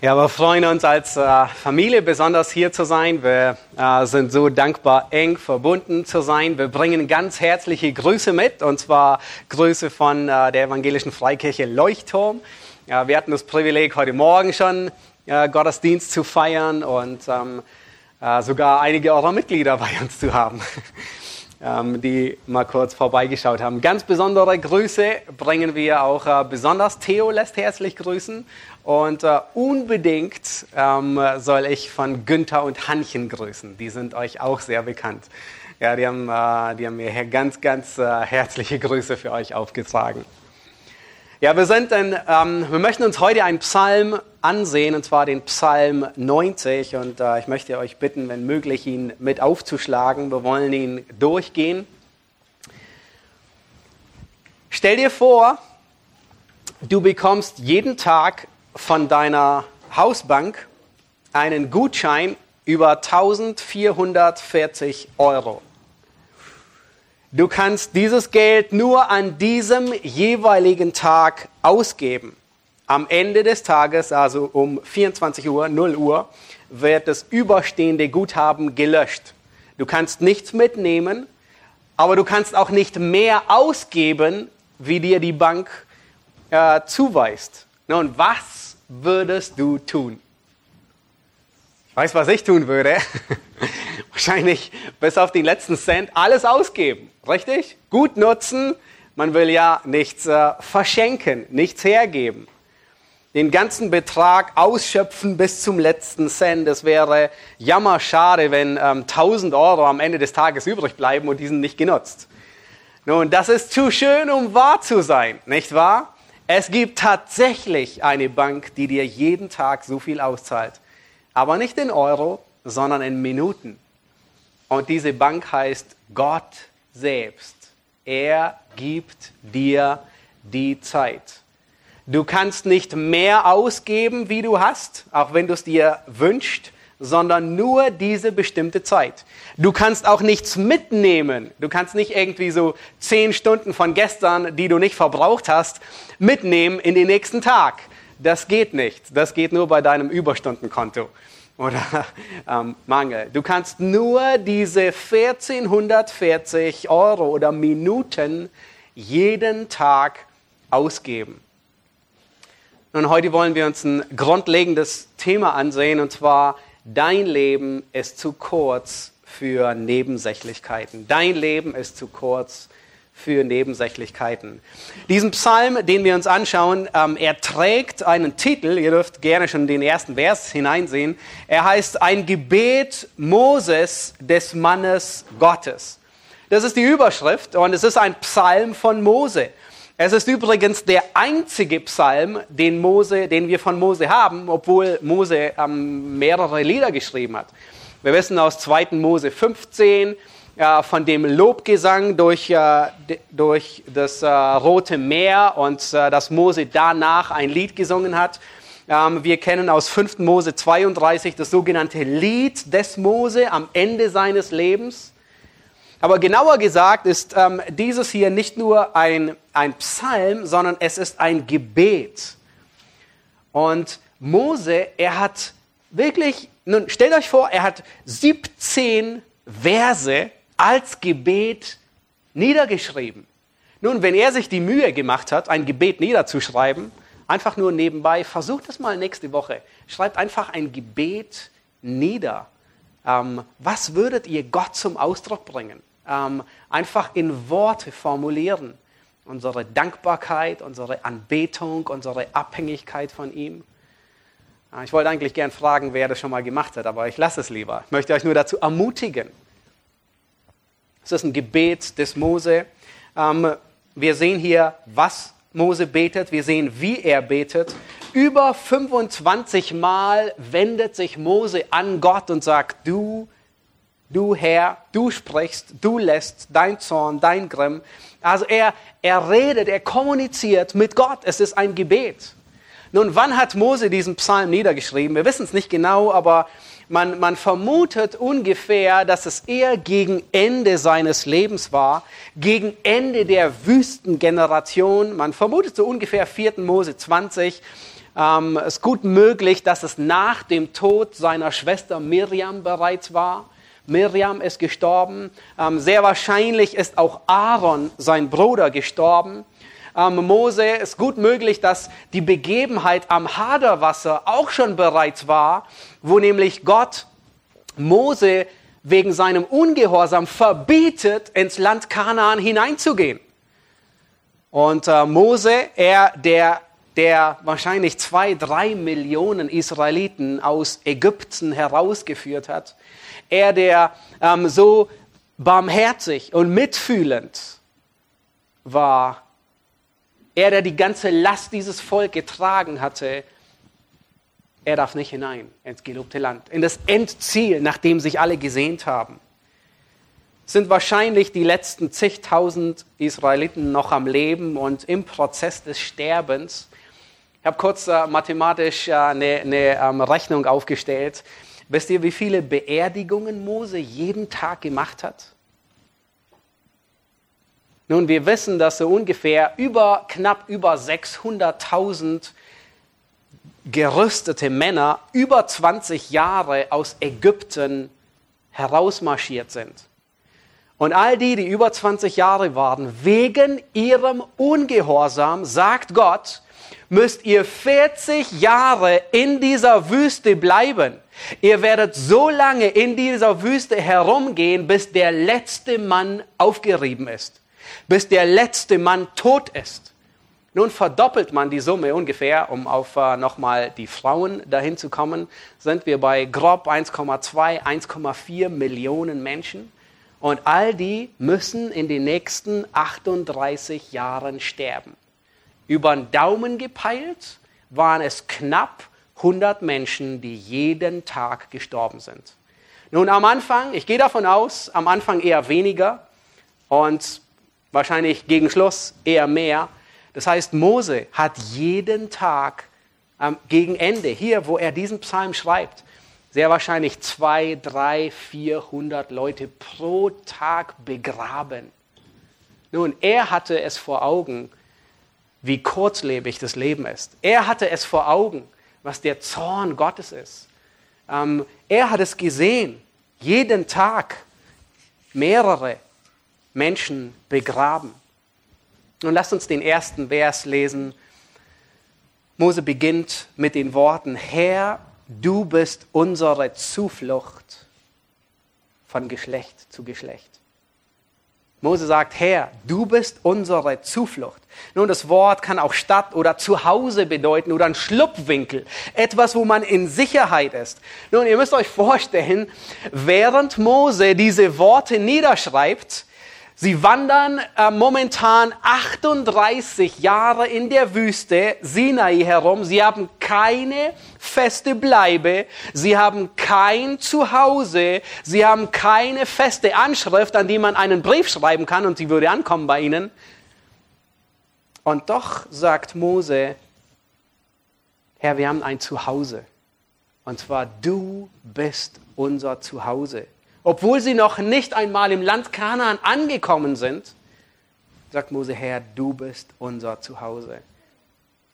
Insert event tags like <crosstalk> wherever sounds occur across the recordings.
Ja, wir freuen uns als äh, Familie besonders hier zu sein. Wir äh, sind so dankbar, eng verbunden zu sein. Wir bringen ganz herzliche Grüße mit, und zwar Grüße von äh, der evangelischen Freikirche Leuchtturm. Wir hatten das Privileg, heute Morgen schon Gottesdienst zu feiern und ähm, äh, sogar einige eurer Mitglieder bei uns zu haben. <laughs> ähm, die mal kurz vorbeigeschaut haben. Ganz besondere Grüße bringen wir auch äh, besonders. Theo lässt herzlich grüßen und äh, unbedingt ähm, soll ich von Günther und Hannchen grüßen. Die sind euch auch sehr bekannt. Ja, die haben, äh, die haben mir ganz, ganz herzliche Grüße für euch aufgetragen. Ja, wir sind in, ähm, wir möchten uns heute einen Psalm ansehen, und zwar den Psalm 90. Und äh, ich möchte euch bitten, wenn möglich, ihn mit aufzuschlagen. Wir wollen ihn durchgehen. Stell dir vor, du bekommst jeden Tag von deiner Hausbank einen Gutschein über 1440 Euro. Du kannst dieses Geld nur an diesem jeweiligen Tag ausgeben. Am Ende des Tages, also um 24 Uhr, 0 Uhr, wird das überstehende Guthaben gelöscht. Du kannst nichts mitnehmen, aber du kannst auch nicht mehr ausgeben, wie dir die Bank äh, zuweist. Nun, was würdest du tun? Weiß, was ich tun würde. <laughs> <laughs> Wahrscheinlich bis auf den letzten Cent alles ausgeben. Richtig? Gut nutzen. Man will ja nichts äh, verschenken, nichts hergeben. Den ganzen Betrag ausschöpfen bis zum letzten Cent. Das wäre jammerschade, wenn ähm, 1000 Euro am Ende des Tages übrig bleiben und diesen nicht genutzt. Nun, das ist zu schön, um wahr zu sein, nicht wahr? Es gibt tatsächlich eine Bank, die dir jeden Tag so viel auszahlt. Aber nicht in Euro, sondern in Minuten. Und diese Bank heißt Gott selbst. Er gibt dir die Zeit. Du kannst nicht mehr ausgeben, wie du hast, auch wenn du es dir wünschst, sondern nur diese bestimmte Zeit. Du kannst auch nichts mitnehmen. Du kannst nicht irgendwie so zehn Stunden von gestern, die du nicht verbraucht hast, mitnehmen in den nächsten Tag. Das geht nicht. Das geht nur bei deinem Überstundenkonto oder <laughs> ähm, Mangel. Du kannst nur diese 1440 Euro oder Minuten jeden Tag ausgeben. Und heute wollen wir uns ein grundlegendes Thema ansehen, und zwar, dein Leben ist zu kurz für Nebensächlichkeiten. Dein Leben ist zu kurz für Nebensächlichkeiten. Diesen Psalm, den wir uns anschauen, ähm, er trägt einen Titel, ihr dürft gerne schon den ersten Vers hineinsehen. Er heißt ein Gebet Moses des Mannes Gottes. Das ist die Überschrift und es ist ein Psalm von Mose. Es ist übrigens der einzige Psalm, den, Mose, den wir von Mose haben, obwohl Mose ähm, mehrere Lieder geschrieben hat. Wir wissen aus 2. Mose 15, äh, von dem Lobgesang durch, äh, durch das äh, Rote Meer und äh, dass Mose danach ein Lied gesungen hat. Ähm, wir kennen aus 5. Mose 32 das sogenannte Lied des Mose am Ende seines Lebens. Aber genauer gesagt ist ähm, dieses hier nicht nur ein, ein Psalm, sondern es ist ein Gebet. Und Mose, er hat wirklich, nun stellt euch vor, er hat 17 Verse als Gebet niedergeschrieben. Nun, wenn er sich die Mühe gemacht hat, ein Gebet niederzuschreiben, einfach nur nebenbei, versucht es mal nächste Woche. Schreibt einfach ein Gebet nieder. Ähm, was würdet ihr Gott zum Ausdruck bringen? Ähm, einfach in Worte formulieren. Unsere Dankbarkeit, unsere Anbetung, unsere Abhängigkeit von ihm. Äh, ich wollte eigentlich gern fragen, wer das schon mal gemacht hat, aber ich lasse es lieber. Ich möchte euch nur dazu ermutigen. Ist ein Gebet des Mose. Ähm, wir sehen hier, was Mose betet. Wir sehen, wie er betet. Über 25 Mal wendet sich Mose an Gott und sagt, du, du Herr, du sprichst, du lässt dein Zorn, dein Grimm. Also er, er redet, er kommuniziert mit Gott. Es ist ein Gebet. Nun, wann hat Mose diesen Psalm niedergeschrieben? Wir wissen es nicht genau, aber man, man vermutet ungefähr, dass es eher gegen Ende seines Lebens war, gegen Ende der Wüstengeneration. Man vermutet so ungefähr 4. Mose 20. Ähm, es ist gut möglich, dass es nach dem Tod seiner Schwester Miriam bereits war. Miriam ist gestorben. Ähm, sehr wahrscheinlich ist auch Aaron, sein Bruder, gestorben. Ähm, Mose ist gut möglich, dass die Begebenheit am Haderwasser auch schon bereits war, wo nämlich Gott Mose wegen seinem Ungehorsam verbietet, ins Land Kanaan hineinzugehen. Und äh, Mose, er, der, der wahrscheinlich zwei, drei Millionen Israeliten aus Ägypten herausgeführt hat, er, der ähm, so barmherzig und mitfühlend war, er, der die ganze Last dieses Volk getragen hatte, er darf nicht hinein ins gelobte Land, in das Endziel, nach dem sich alle gesehnt haben. Sind wahrscheinlich die letzten zigtausend Israeliten noch am Leben und im Prozess des Sterbens. Ich habe kurz äh, mathematisch äh, eine, eine ähm, Rechnung aufgestellt. Wisst ihr, wie viele Beerdigungen Mose jeden Tag gemacht hat? Nun, wir wissen, dass so ungefähr über, knapp über 600.000 gerüstete Männer über 20 Jahre aus Ägypten herausmarschiert sind. Und all die, die über 20 Jahre waren, wegen ihrem Ungehorsam, sagt Gott, müsst ihr 40 Jahre in dieser Wüste bleiben. Ihr werdet so lange in dieser Wüste herumgehen, bis der letzte Mann aufgerieben ist, bis der letzte Mann tot ist. Nun verdoppelt man die Summe ungefähr, um auf äh, nochmal die Frauen dahin zu kommen, sind wir bei grob 1,2, 1,4 Millionen Menschen. Und all die müssen in den nächsten 38 Jahren sterben. Über den Daumen gepeilt waren es knapp 100 Menschen, die jeden Tag gestorben sind. Nun am Anfang, ich gehe davon aus, am Anfang eher weniger und wahrscheinlich gegen Schluss eher mehr. Das heißt, Mose hat jeden Tag ähm, gegen Ende, hier, wo er diesen Psalm schreibt, sehr wahrscheinlich zwei, drei, vierhundert Leute pro Tag begraben. Nun, er hatte es vor Augen, wie kurzlebig das Leben ist. Er hatte es vor Augen, was der Zorn Gottes ist. Ähm, er hat es gesehen, jeden Tag mehrere Menschen begraben. Nun lasst uns den ersten Vers lesen. Mose beginnt mit den Worten, Herr, du bist unsere Zuflucht von Geschlecht zu Geschlecht. Mose sagt, Herr, du bist unsere Zuflucht. Nun, das Wort kann auch Stadt oder Zuhause bedeuten oder ein Schlupfwinkel. Etwas, wo man in Sicherheit ist. Nun, ihr müsst euch vorstellen, während Mose diese Worte niederschreibt, Sie wandern äh, momentan 38 Jahre in der Wüste Sinai herum. Sie haben keine feste Bleibe. Sie haben kein Zuhause. Sie haben keine feste Anschrift, an die man einen Brief schreiben kann und sie würde ankommen bei ihnen. Und doch sagt Mose, Herr, wir haben ein Zuhause. Und zwar du bist unser Zuhause obwohl sie noch nicht einmal im Land Kanaan angekommen sind, sagt Mose, Herr, du bist unser Zuhause.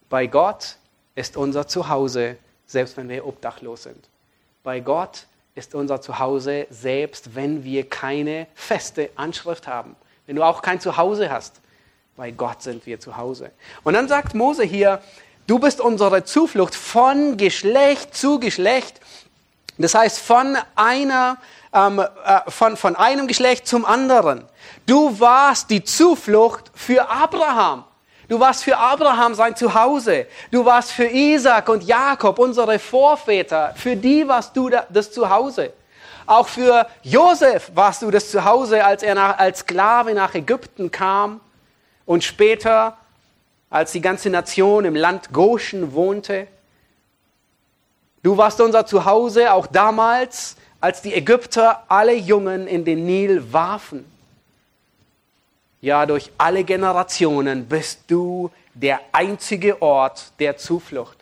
Bei Gott ist unser Zuhause, selbst wenn wir obdachlos sind. Bei Gott ist unser Zuhause, selbst wenn wir keine feste Anschrift haben. Wenn du auch kein Zuhause hast, bei Gott sind wir zu Hause. Und dann sagt Mose hier, du bist unsere Zuflucht von Geschlecht zu Geschlecht. Das heißt, von einer ähm, äh, von, von einem Geschlecht zum anderen. Du warst die Zuflucht für Abraham. Du warst für Abraham sein Zuhause. Du warst für Isaac und Jakob, unsere Vorväter. Für die warst du das Zuhause. Auch für Josef warst du das Zuhause, als er nach, als Sklave nach Ägypten kam und später, als die ganze Nation im Land Goshen wohnte. Du warst unser Zuhause auch damals, als die Ägypter alle Jungen in den Nil warfen. Ja, durch alle Generationen bist du der einzige Ort der Zuflucht.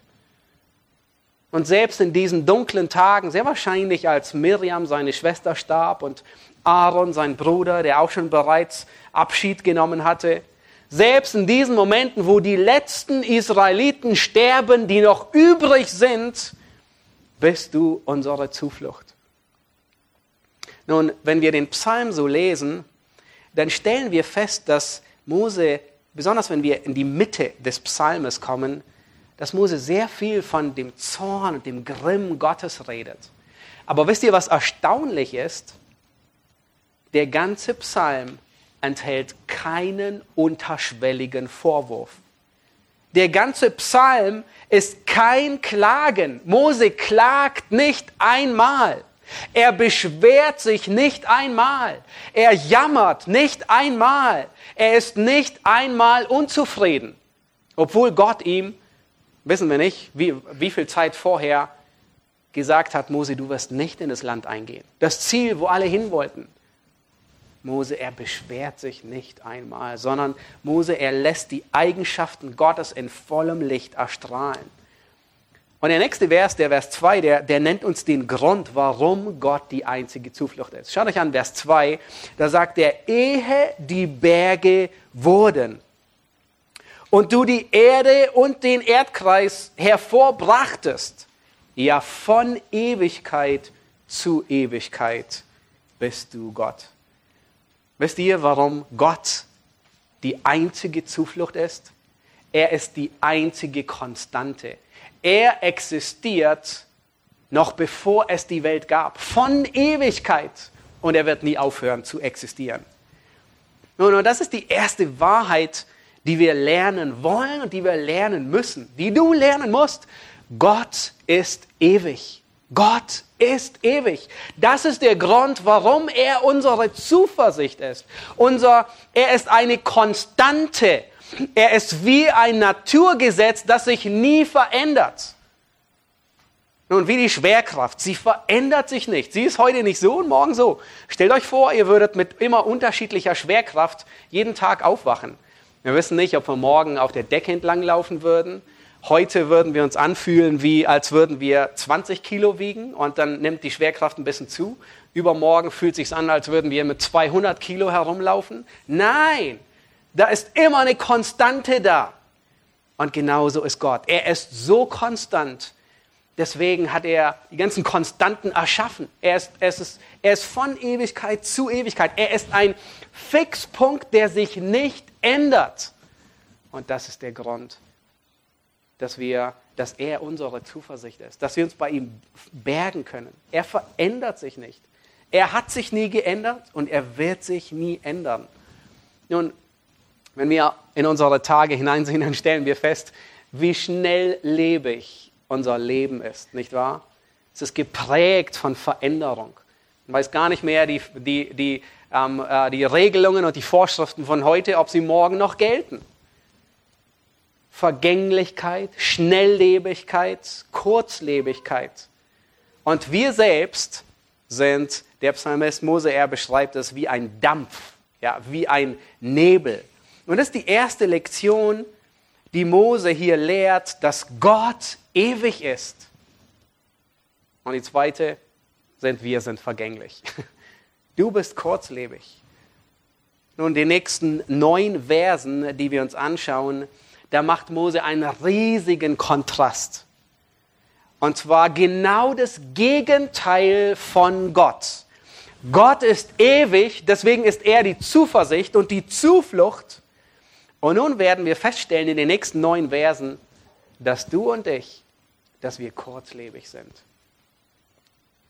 Und selbst in diesen dunklen Tagen, sehr wahrscheinlich als Miriam, seine Schwester, starb und Aaron, sein Bruder, der auch schon bereits Abschied genommen hatte, selbst in diesen Momenten, wo die letzten Israeliten sterben, die noch übrig sind, bist du unsere Zuflucht. Nun, wenn wir den Psalm so lesen, dann stellen wir fest, dass Mose, besonders wenn wir in die Mitte des Psalmes kommen, dass Mose sehr viel von dem Zorn und dem Grimm Gottes redet. Aber wisst ihr, was erstaunlich ist? Der ganze Psalm enthält keinen unterschwelligen Vorwurf. Der ganze Psalm ist kein Klagen. Mose klagt nicht einmal. Er beschwert sich nicht einmal. Er jammert nicht einmal. Er ist nicht einmal unzufrieden. Obwohl Gott ihm, wissen wir nicht, wie, wie viel Zeit vorher gesagt hat, Mose, du wirst nicht in das Land eingehen. Das Ziel, wo alle hin wollten. Mose, er beschwert sich nicht einmal, sondern Mose, er lässt die Eigenschaften Gottes in vollem Licht erstrahlen. Und der nächste Vers, der Vers 2, der, der nennt uns den Grund, warum Gott die einzige Zuflucht ist. Schaut euch an, Vers 2, da sagt er, ehe die Berge wurden und du die Erde und den Erdkreis hervorbrachtest, ja von Ewigkeit zu Ewigkeit bist du Gott. Wisst ihr, warum Gott die einzige Zuflucht ist? Er ist die einzige Konstante. Er existiert noch bevor es die Welt gab, von Ewigkeit. Und er wird nie aufhören zu existieren. Nun, das ist die erste Wahrheit, die wir lernen wollen und die wir lernen müssen, die du lernen musst. Gott ist ewig. Gott ist ewig. Das ist der Grund, warum er unsere Zuversicht ist. Unser, er ist eine Konstante er ist wie ein Naturgesetz, das sich nie verändert. Nun, wie die Schwerkraft, sie verändert sich nicht. Sie ist heute nicht so und morgen so. Stellt euch vor, ihr würdet mit immer unterschiedlicher Schwerkraft jeden Tag aufwachen. Wir wissen nicht, ob wir morgen auf der Decke entlang laufen würden. Heute würden wir uns anfühlen, wie als würden wir 20 Kilo wiegen und dann nimmt die Schwerkraft ein bisschen zu. Übermorgen fühlt es sich an, als würden wir mit 200 Kilo herumlaufen. Nein, da ist immer eine Konstante da. Und genauso ist Gott. Er ist so konstant. Deswegen hat er die ganzen Konstanten erschaffen. Er ist, er, ist, er ist von Ewigkeit zu Ewigkeit. Er ist ein Fixpunkt, der sich nicht ändert. Und das ist der Grund, dass, wir, dass er unsere Zuversicht ist, dass wir uns bei ihm bergen können. Er verändert sich nicht. Er hat sich nie geändert und er wird sich nie ändern. Nun, wenn wir in unsere Tage hineinsehen, dann stellen wir fest, wie schnelllebig unser Leben ist, nicht wahr? Es ist geprägt von Veränderung. Man weiß gar nicht mehr die, die, die, ähm, äh, die Regelungen und die Vorschriften von heute, ob sie morgen noch gelten. Vergänglichkeit, Schnelllebigkeit, Kurzlebigkeit. Und wir selbst sind, der Psalmist Mose, er beschreibt es wie ein Dampf, ja, wie ein Nebel. Und das ist die erste Lektion, die Mose hier lehrt, dass Gott ewig ist. Und die zweite sind, wir sind vergänglich. <laughs> Du bist kurzlebig. Nun, die nächsten neun Versen, die wir uns anschauen, da macht Mose einen riesigen Kontrast. Und zwar genau das Gegenteil von Gott. Gott ist ewig, deswegen ist er die Zuversicht und die Zuflucht. Und nun werden wir feststellen in den nächsten neun Versen, dass du und ich, dass wir kurzlebig sind.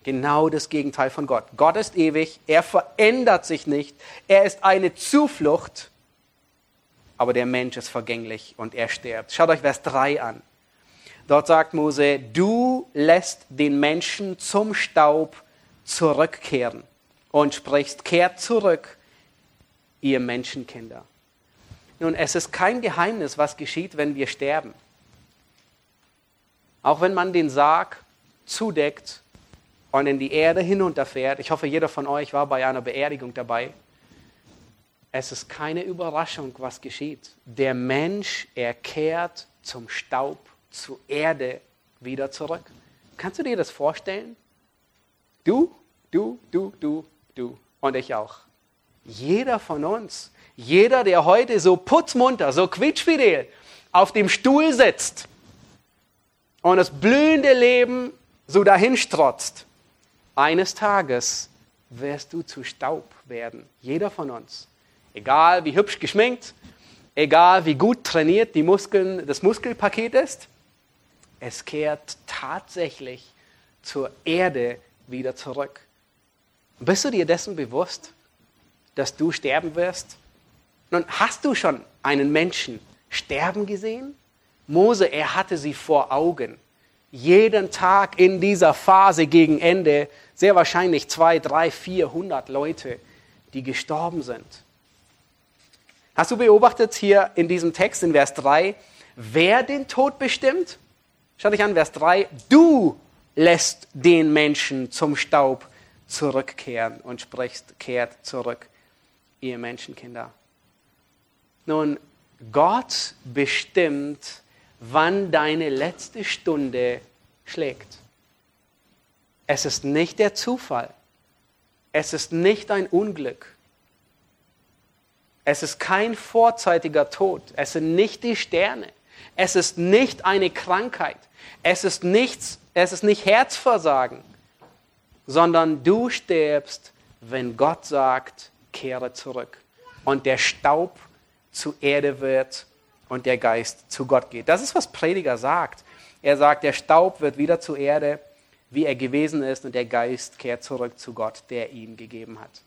Genau das Gegenteil von Gott. Gott ist ewig, er verändert sich nicht, er ist eine Zuflucht, aber der Mensch ist vergänglich und er stirbt. Schaut euch Vers 3 an. Dort sagt Mose, du lässt den Menschen zum Staub zurückkehren und sprichst, kehrt zurück, ihr Menschenkinder. Nun, es ist kein Geheimnis, was geschieht, wenn wir sterben. Auch wenn man den Sarg zudeckt und in die Erde hinunterfährt, ich hoffe, jeder von euch war bei einer Beerdigung dabei, es ist keine Überraschung, was geschieht. Der Mensch, er kehrt zum Staub, zur Erde wieder zurück. Kannst du dir das vorstellen? Du, du, du, du, du und ich auch. Jeder von uns. Jeder, der heute so putzmunter, so quietschfidel auf dem Stuhl sitzt und das blühende Leben so dahinstrotzt, eines Tages wirst du zu Staub werden. Jeder von uns. Egal wie hübsch geschminkt, egal wie gut trainiert die Muskeln, das Muskelpaket ist, es kehrt tatsächlich zur Erde wieder zurück. Bist du dir dessen bewusst, dass du sterben wirst? Nun, hast du schon einen Menschen sterben gesehen? Mose, er hatte sie vor Augen. Jeden Tag in dieser Phase gegen Ende sehr wahrscheinlich zwei, drei, vierhundert Leute, die gestorben sind. Hast du beobachtet hier in diesem Text in Vers 3, wer den Tod bestimmt? Schau dich an, Vers 3. Du lässt den Menschen zum Staub zurückkehren und sprichst, kehrt zurück, ihr Menschenkinder. Nun, Gott bestimmt, wann deine letzte Stunde schlägt. Es ist nicht der Zufall. Es ist nicht ein Unglück. Es ist kein vorzeitiger Tod. Es sind nicht die Sterne. Es ist nicht eine Krankheit. Es ist, nichts, es ist nicht Herzversagen, sondern du stirbst, wenn Gott sagt, kehre zurück. Und der Staub zu Erde wird und der Geist zu Gott geht. Das ist, was Prediger sagt. Er sagt, der Staub wird wieder zu Erde, wie er gewesen ist, und der Geist kehrt zurück zu Gott, der ihn gegeben hat.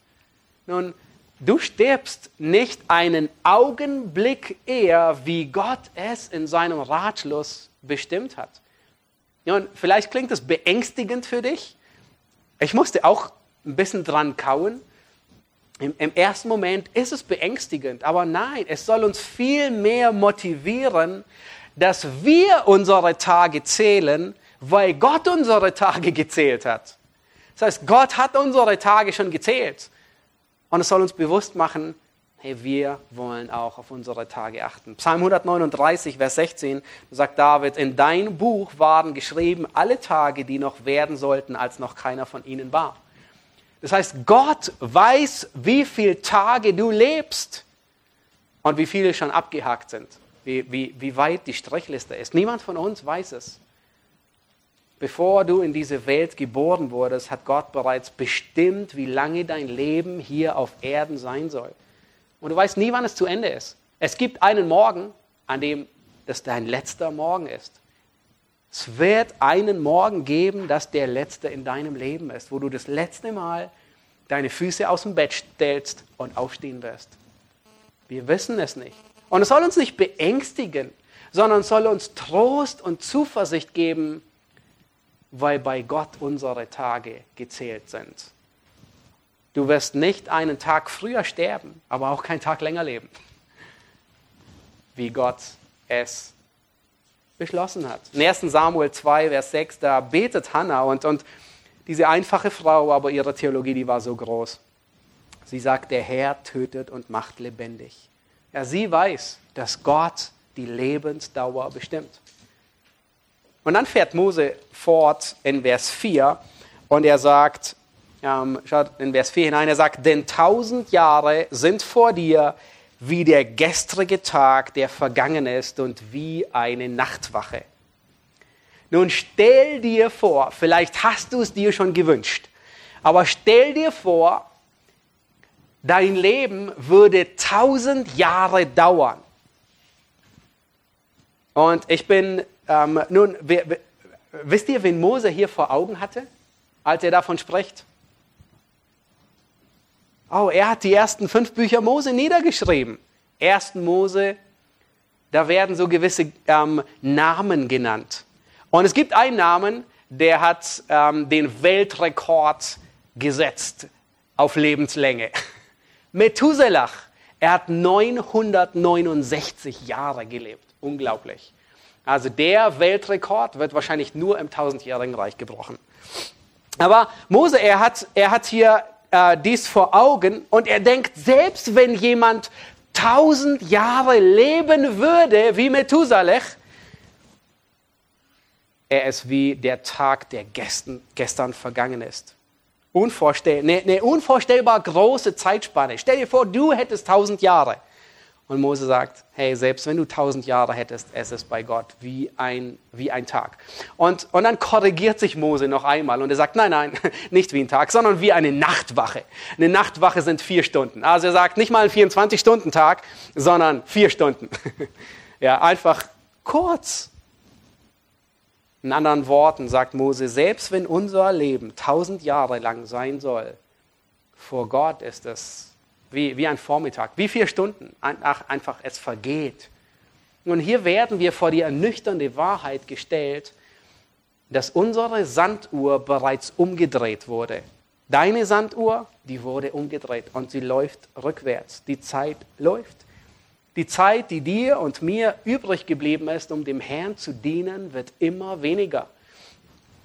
Nun, du stirbst nicht einen Augenblick eher, wie Gott es in seinem Ratschluss bestimmt hat. Nun, vielleicht klingt es beängstigend für dich. Ich musste auch ein bisschen dran kauen. Im, Im, ersten Moment ist es beängstigend, aber nein, es soll uns viel mehr motivieren, dass wir unsere Tage zählen, weil Gott unsere Tage gezählt hat. Das heißt, Gott hat unsere Tage schon gezählt. Und es soll uns bewusst machen, hey, wir wollen auch auf unsere Tage achten. Psalm 139, Vers 16, sagt David, in dein Buch waren geschrieben alle Tage, die noch werden sollten, als noch keiner von ihnen war. Das heißt, Gott weiß, wie viele Tage du lebst und wie viele schon abgehakt sind, wie, wie, wie weit die Strichliste ist. Niemand von uns weiß es. Bevor du in diese Welt geboren wurdest, hat Gott bereits bestimmt, wie lange dein Leben hier auf Erden sein soll. Und du weißt nie, wann es zu Ende ist. Es gibt einen Morgen, an dem das dein letzter Morgen ist. Es wird einen Morgen geben, dass der letzte in deinem Leben ist, wo du das letzte Mal deine Füße aus dem Bett stellst und aufstehen wirst. Wir wissen es nicht. Und es soll uns nicht beängstigen, sondern soll uns Trost und Zuversicht geben, weil bei Gott unsere Tage gezählt sind. Du wirst nicht einen Tag früher sterben, aber auch keinen Tag länger leben, wie Gott es beschlossen hat. In 1 Samuel 2, Vers 6, da betet Hannah und, und diese einfache Frau, aber ihre Theologie, die war so groß. Sie sagt, der Herr tötet und macht lebendig. Ja, sie weiß, dass Gott die Lebensdauer bestimmt. Und dann fährt Mose fort in Vers 4 und er sagt, ähm, schaut in Vers 4 hinein, er sagt, denn tausend Jahre sind vor dir wie der gestrige Tag, der vergangen ist und wie eine Nachtwache. Nun stell dir vor, vielleicht hast du es dir schon gewünscht, aber stell dir vor, dein Leben würde tausend Jahre dauern. Und ich bin, ähm, nun, wisst ihr, wen Mose hier vor Augen hatte, als er davon spricht? Oh, er hat die ersten fünf Bücher Mose niedergeschrieben. Ersten Mose, da werden so gewisse ähm, Namen genannt. Und es gibt einen Namen, der hat ähm, den Weltrekord gesetzt auf Lebenslänge. <laughs> Methuselah, er hat 969 Jahre gelebt. Unglaublich. Also der Weltrekord wird wahrscheinlich nur im tausendjährigen Reich gebrochen. Aber Mose, er hat, er hat hier äh, dies vor Augen und er denkt, selbst wenn jemand tausend Jahre leben würde wie Methuselah, er ist wie der Tag, der gestern, gestern vergangen ist. Unvorstell eine, eine unvorstellbar große Zeitspanne. Stell dir vor, du hättest tausend Jahre. Und Mose sagt, hey, selbst wenn du tausend Jahre hättest, es ist bei Gott wie ein, wie ein Tag. Und, und dann korrigiert sich Mose noch einmal und er sagt, nein, nein, <laughs> nicht wie ein Tag, sondern wie eine Nachtwache. Eine Nachtwache sind vier Stunden. Also er sagt nicht mal ein 24-Stunden-Tag, sondern vier Stunden. <laughs> Ja, einfach kurz. In anderen Worten sagt Mose, selbst wenn unser Leben tausend Jahre lang sein soll, vor Gott ist es wie, wie ein Vormittag, wie vier Stunden, einfach es vergeht. Und hier werden wir vor die ernüchternde Wahrheit gestellt, dass unsere Sanduhr bereits umgedreht wurde. Deine Sanduhr, die wurde umgedreht und sie läuft rückwärts. Die Zeit läuft. Die Zeit, die dir und mir übrig geblieben ist, um dem Herrn zu dienen, wird immer weniger.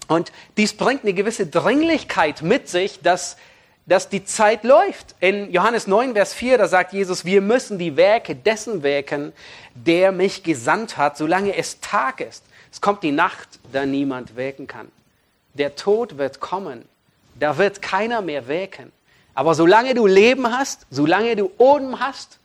Und dies bringt eine gewisse Dringlichkeit mit sich, dass dass die Zeit läuft. In Johannes 9, Vers 4, da sagt Jesus, wir müssen die Werke dessen wirken, der mich gesandt hat, solange es Tag ist. Es kommt die Nacht, da niemand wirken kann. Der Tod wird kommen, da wird keiner mehr wirken. Aber solange du Leben hast, solange du Odem hast,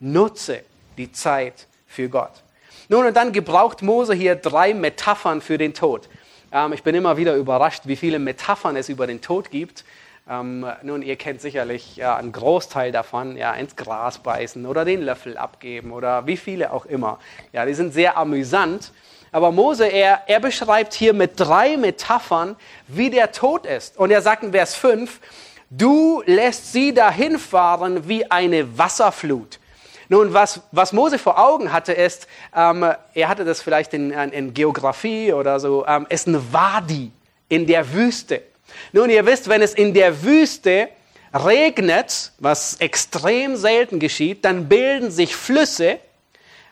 nutze die Zeit für Gott. Nun, und dann gebraucht Mose hier drei Metaphern für den Tod. Ähm, ich bin immer wieder überrascht, wie viele Metaphern es über den Tod gibt. Ähm, nun, ihr kennt sicherlich ja, einen Großteil davon, ja, ins Gras beißen oder den Löffel abgeben oder wie viele auch immer. Ja, die sind sehr amüsant. Aber Mose, er, er beschreibt hier mit drei Metaphern, wie der Tod ist. Und er sagt in Vers 5, du lässt sie dahin fahren wie eine Wasserflut. Nun, was, was Mose vor Augen hatte, ist, ähm, er hatte das vielleicht in, in Geografie oder so, ähm, ist ein Wadi in der Wüste. Nun, ihr wisst, wenn es in der Wüste regnet, was extrem selten geschieht, dann bilden sich Flüsse,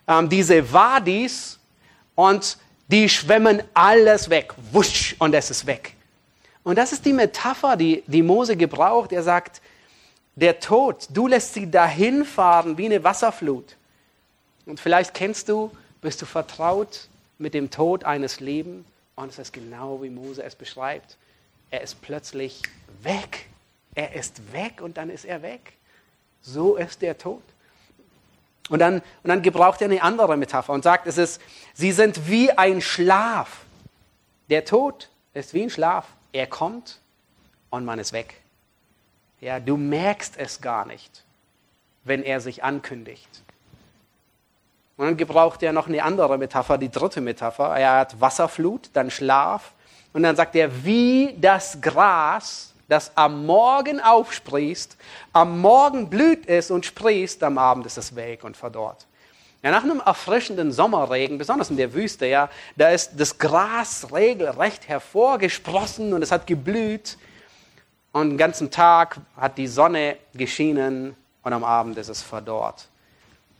ähm, diese Wadis, und die schwemmen alles weg. Wusch, und es ist weg. Und das ist die Metapher, die, die Mose gebraucht. Er sagt, der Tod, du lässt sie dahin fahren wie eine Wasserflut. Und vielleicht kennst du, bist du vertraut mit dem Tod eines Lebens. Und es ist genau wie Mose es beschreibt er ist plötzlich weg. Er ist weg und dann ist er weg. So ist der Tod. Und dann, und dann gebraucht er eine andere Metapher und sagt, es ist, sie sind wie ein Schlaf. Der Tod ist wie ein Schlaf. Er kommt und man ist weg. Ja, du merkst es gar nicht, wenn er sich ankündigt. Und dann gebraucht er noch eine andere Metapher, die dritte Metapher. Er hat Wasserflut, dann Schlaf und dann sagt er, wie das Gras, das am Morgen aufsprießt, am Morgen blüht es und sprießt, am Abend ist es weg und verdorrt. Ja, nach einem erfrischenden Sommerregen, besonders in der Wüste, ja, da ist das Gras regelrecht hervorgesprossen und es hat geblüht. Und den ganzen Tag hat die Sonne geschienen und am Abend ist es verdorrt.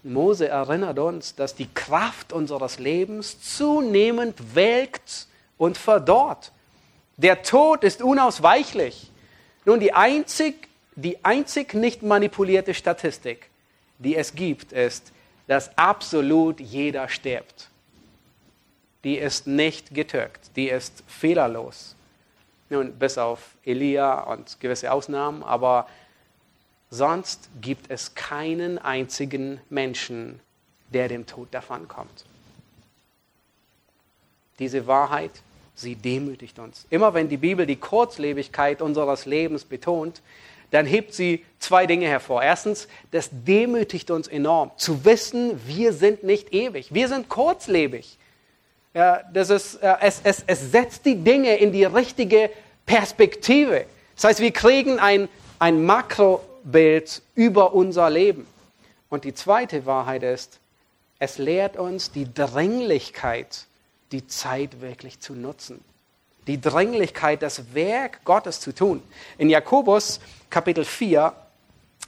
Mose erinnert uns, dass die Kraft unseres Lebens zunehmend welkt und verdorrt. Der Tod ist unausweichlich. Nun, die einzig, die einzig nicht manipulierte Statistik, die es gibt, ist, dass absolut jeder stirbt. Die ist nicht getürkt, die ist fehlerlos. Nun, bis auf Elia und gewisse Ausnahmen, aber sonst gibt es keinen einzigen Menschen, der dem Tod davonkommt. Diese Wahrheit sie demütigt uns. Immer wenn die Bibel die Kurzlebigkeit unseres Lebens betont, dann hebt sie zwei Dinge hervor. Erstens, das demütigt uns enorm, zu wissen, wir sind nicht ewig, wir sind kurzlebig. Ja, das ist, es, es, es setzt die Dinge in die richtige Perspektive. Das heißt, wir kriegen ein, ein Makrobild über unser Leben. Und die zweite Wahrheit ist, es lehrt uns die Dringlichkeit die Zeit wirklich zu nutzen. Die Dringlichkeit, das Werk Gottes zu tun. In Jakobus Kapitel 4,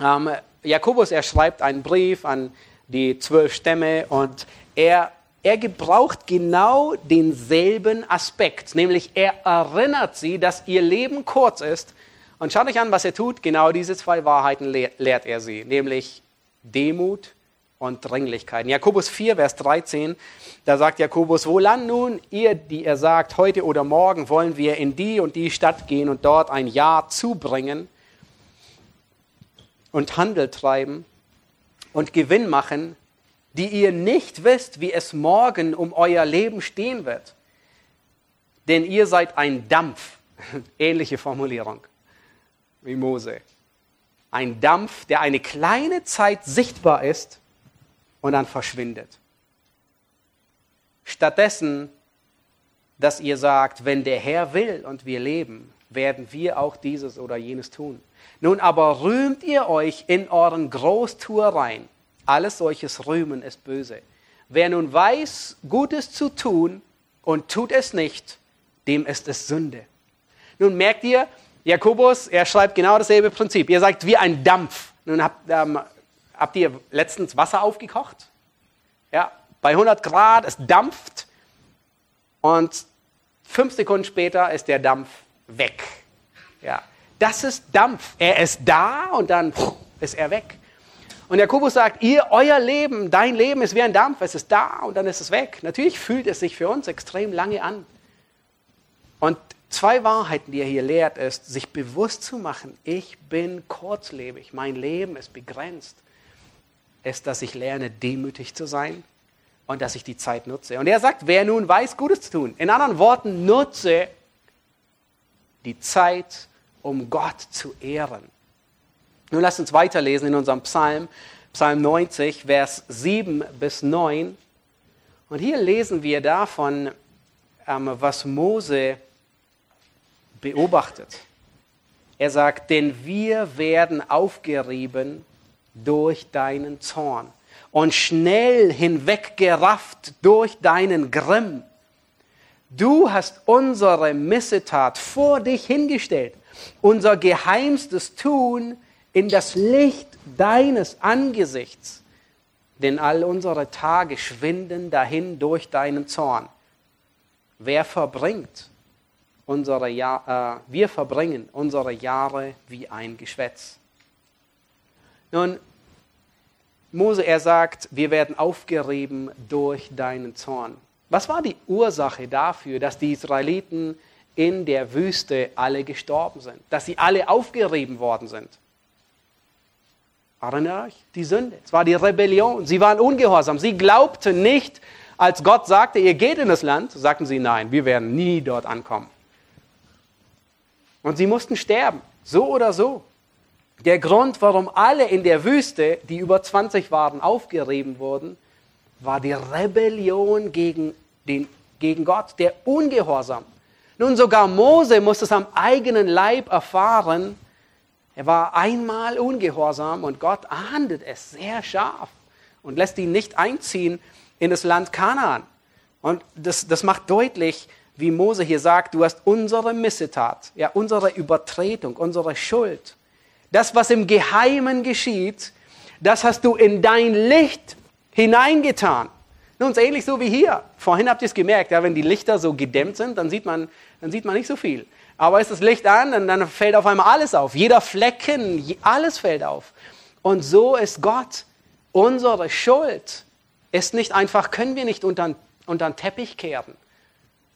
ähm, Jakobus, er schreibt einen Brief an die zwölf Stämme und er, er gebraucht genau denselben Aspekt, nämlich er erinnert sie, dass ihr Leben kurz ist. Und schaut euch an, was er tut. Genau diese zwei Wahrheiten lehrt er sie, nämlich Demut und Dringlichkeiten. Jakobus 4, Vers 13, da sagt Jakobus, wohlan nun ihr, die ihr sagt, heute oder morgen wollen wir in die und die Stadt gehen und dort ein Jahr zubringen und Handel treiben und Gewinn machen, die ihr nicht wisst, wie es morgen um euer Leben stehen wird. Denn ihr seid ein Dampf, <laughs> ähnliche Formulierung wie Mose. Ein Dampf, der eine kleine Zeit sichtbar ist und dann verschwindet. Stattdessen, dass ihr sagt, wenn der Herr will und wir leben, werden wir auch dieses oder jenes tun. Nun aber rühmt ihr euch in euren Großtuereien. Alles solches Rühmen ist böse. Wer nun weiß, Gutes zu tun und tut es nicht, dem ist es Sünde. Nun merkt ihr, Jakobus, er schreibt genau dasselbe Prinzip. Ihr sagt wie ein Dampf. Nun habt, ähm, habt ihr letztens Wasser aufgekocht? Ja, bei 100 Grad, es dampft und fünf Sekunden später ist der Dampf weg. Ja, das ist Dampf. Er ist da und dann ist er weg. Und Jakobus sagt, ihr, euer Leben, dein Leben ist wie ein Dampf, es ist da und dann ist es weg. Natürlich fühlt es sich für uns extrem lange an. Und zwei Wahrheiten, die er hier lehrt, ist, sich bewusst zu machen, ich bin kurzlebig, mein Leben ist begrenzt, ist, dass ich lerne, demütig zu sein und dass ich die Zeit nutze. Und er sagt, wer nun weiß, Gutes zu tun. In anderen Worten, nutze die Zeit, um Gott zu ehren. Nun lasst uns weiterlesen in unserem Psalm, Psalm 90, Vers 7 bis 9. Und hier lesen wir davon, ähm, was Mose beobachtet. Er sagt, denn wir werden aufgerieben durch deinen Zorn und schnell hinweggerafft durch deinen Grimm. Du hast unsere Missetat vor dich hingestellt, unser geheimstes Tun in das Licht deines Angesichts, denn all unsere Tage schwinden dahin durch deinen Zorn. Wer verbringt unsere Jahr, äh, wir verbringen unsere Jahre wie ein Geschwätz. Nun, Mose, er sagt, wir werden aufgerieben durch deinen Zorn. Was war die Ursache dafür, dass die Israeliten in der Wüste alle gestorben sind, dass sie alle aufgerieben worden sind? Erinnert euch? Die Sünde. Es war die Rebellion. Sie waren ungehorsam. Sie glaubten nicht, als Gott sagte, ihr geht in das Land, sagten sie, nein, wir werden nie dort ankommen. Und sie mussten sterben, so oder so. Der Grund, warum alle in der Wüste, die über 20 waren, aufgerieben wurden, war die Rebellion gegen, den, gegen Gott, der Ungehorsam. Nun sogar Mose musste es am eigenen Leib erfahren. Er war einmal ungehorsam und Gott ahndet es sehr scharf und lässt ihn nicht einziehen in das Land Kanaan. Und das, das macht deutlich, wie Mose hier sagt, du hast unsere Missetat, ja, unsere Übertretung, unsere Schuld. Das, was im Geheimen geschieht, das hast du in dein Licht hineingetan. Nun, ähnlich so wie hier. Vorhin habt ihr es gemerkt, ja, wenn die Lichter so gedämmt sind, dann sieht man, dann sieht man nicht so viel. Aber ist das Licht an, dann, dann fällt auf einmal alles auf. Jeder Flecken, alles fällt auf. Und so ist Gott. Unsere Schuld ist nicht einfach, können wir nicht unter, unter den Teppich kehren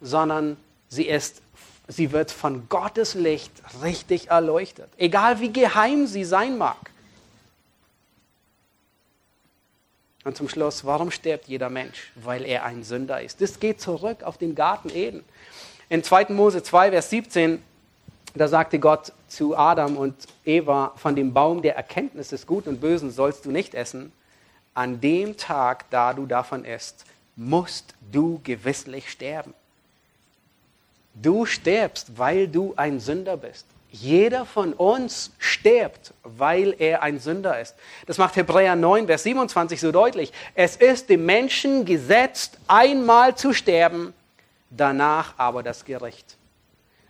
sondern sie ist sie wird von Gottes Licht richtig erleuchtet, egal wie geheim sie sein mag. Und zum Schluss, warum stirbt jeder Mensch? Weil er ein Sünder ist. Das geht zurück auf den Garten Eden. In 2. Mose 2, Vers 17, da sagte Gott zu Adam und Eva, von dem Baum der Erkenntnis des Guten und Bösen sollst du nicht essen. An dem Tag, da du davon isst, musst du gewisslich sterben. Du stirbst, weil du ein Sünder bist. Jeder von uns stirbt, weil er ein Sünder ist. Das macht Hebräer 9, Vers 27 so deutlich. Es ist dem Menschen gesetzt, einmal zu sterben, danach aber das Gericht.